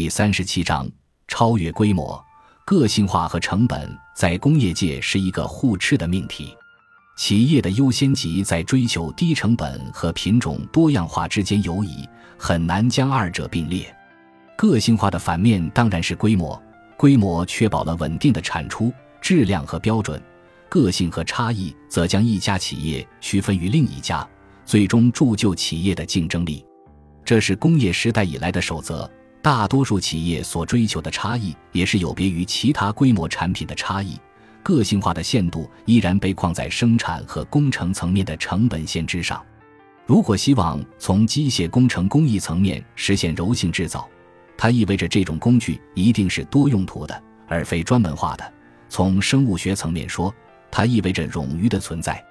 第三十七章超越规模、个性化和成本，在工业界是一个互斥的命题。企业的优先级在追求低成本和品种多样化之间游移，很难将二者并列。个性化的反面当然是规模，规模确保了稳定的产出、质量和标准；个性和差异则将一家企业区分于另一家，最终铸就企业的竞争力。这是工业时代以来的守则。大多数企业所追求的差异，也是有别于其他规模产品的差异。个性化的限度依然被框在生产和工程层面的成本线之上。如果希望从机械工程工艺层面实现柔性制造，它意味着这种工具一定是多用途的，而非专门化的。从生物学层面说，它意味着冗余的存在。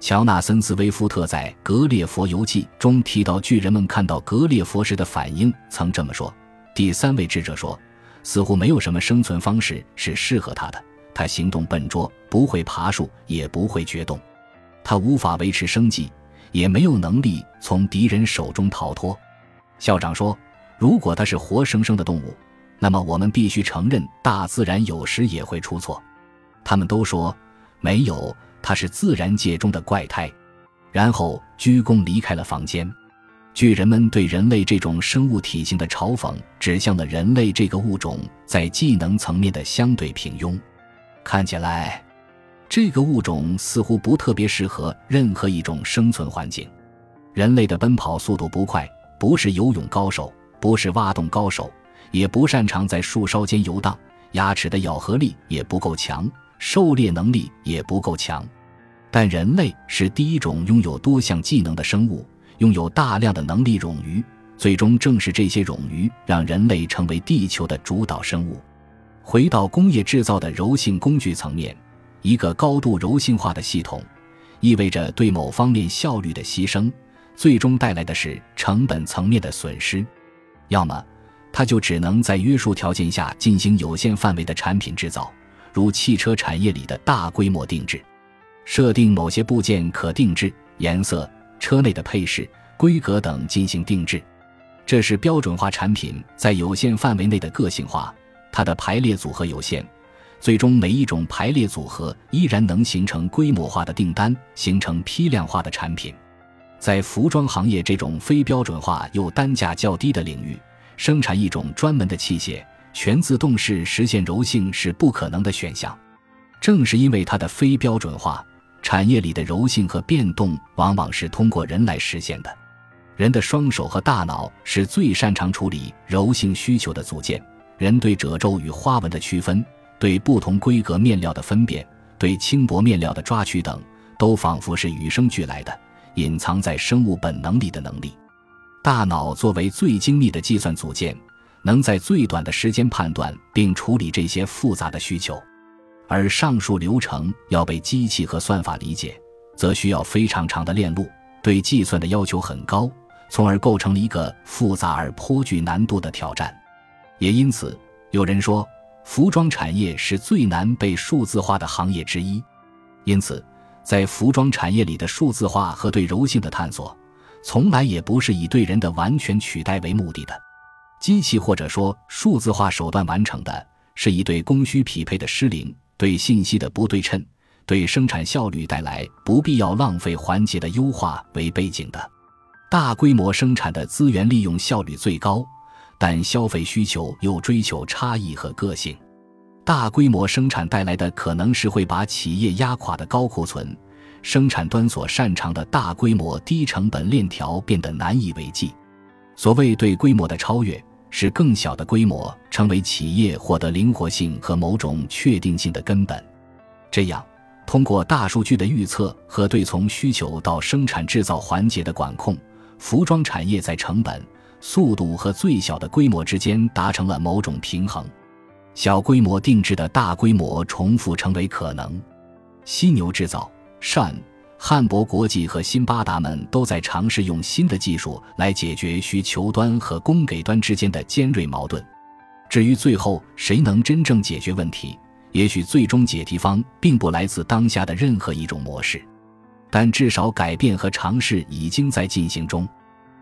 乔纳森·斯威夫特在《格列佛游记》中提到，巨人们看到格列佛时的反应，曾这么说。第三位智者说：“似乎没有什么生存方式是适合他的。他行动笨拙，不会爬树，也不会决动。他无法维持生计，也没有能力从敌人手中逃脱。”校长说：“如果他是活生生的动物，那么我们必须承认，大自然有时也会出错。”他们都说：“没有，他是自然界中的怪胎。”然后鞠躬离开了房间。巨人们对人类这种生物体型的嘲讽，指向了人类这个物种在技能层面的相对平庸。看起来，这个物种似乎不特别适合任何一种生存环境。人类的奔跑速度不快，不是游泳高手，不是挖洞高手，也不擅长在树梢间游荡。牙齿的咬合力也不够强，狩猎能力也不够强。但人类是第一种拥有多项技能的生物。拥有大量的能力冗余，最终正是这些冗余让人类成为地球的主导生物。回到工业制造的柔性工具层面，一个高度柔性化的系统，意味着对某方面效率的牺牲，最终带来的是成本层面的损失。要么，它就只能在约束条件下进行有限范围的产品制造，如汽车产业里的大规模定制，设定某些部件可定制颜色。车内的配饰、规格等进行定制，这是标准化产品在有限范围内的个性化。它的排列组合有限，最终每一种排列组合依然能形成规模化的订单，形成批量化的产品。在服装行业这种非标准化又单价较低的领域，生产一种专门的器械，全自动式实现柔性是不可能的选项。正是因为它的非标准化。产业里的柔性和变动往往是通过人来实现的。人的双手和大脑是最擅长处理柔性需求的组件。人对褶皱与花纹的区分，对不同规格面料的分辨，对轻薄面料的抓取等，都仿佛是与生俱来的，隐藏在生物本能里的能力。大脑作为最精密的计算组件，能在最短的时间判断并处理这些复杂的需求。而上述流程要被机器和算法理解，则需要非常长的链路，对计算的要求很高，从而构成了一个复杂而颇具难度的挑战。也因此，有人说，服装产业是最难被数字化的行业之一。因此，在服装产业里的数字化和对柔性的探索，从来也不是以对人的完全取代为目的的。机器或者说数字化手段完成的，是以对供需匹配的失灵。对信息的不对称，对生产效率带来不必要浪费环节的优化为背景的，大规模生产的资源利用效率最高，但消费需求又追求差异和个性。大规模生产带来的可能是会把企业压垮的高库存，生产端所擅长的大规模低成本链条变得难以为继。所谓对规模的超越。是更小的规模成为企业获得灵活性和某种确定性的根本。这样，通过大数据的预测和对从需求到生产制造环节的管控，服装产业在成本、速度和最小的规模之间达成了某种平衡。小规模定制的大规模重复成为可能。犀牛制造，善。汉博国际和辛巴达们都在尝试用新的技术来解决需求端和供给端之间的尖锐矛盾。至于最后谁能真正解决问题，也许最终解题方并不来自当下的任何一种模式，但至少改变和尝试已经在进行中。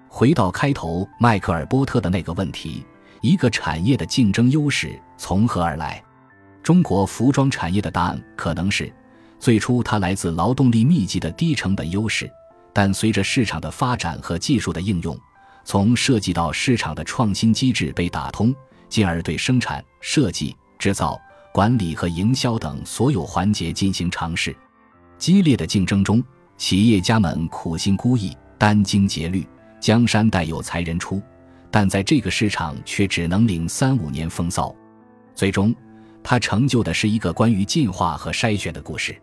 回到开头迈克尔波特的那个问题：一个产业的竞争优势从何而来？中国服装产业的答案可能是：最初它来自劳动力密集的低成本优势，但随着市场的发展和技术的应用，从设计到市场的创新机制被打通，进而对生产、设计、制造、管理和营销等所有环节进行尝试。激烈的竞争中，企业家们苦心孤诣、殚精竭虑，江山代有才人出。但在这个市场却只能领三五年风骚，最终，他成就的是一个关于进化和筛选的故事。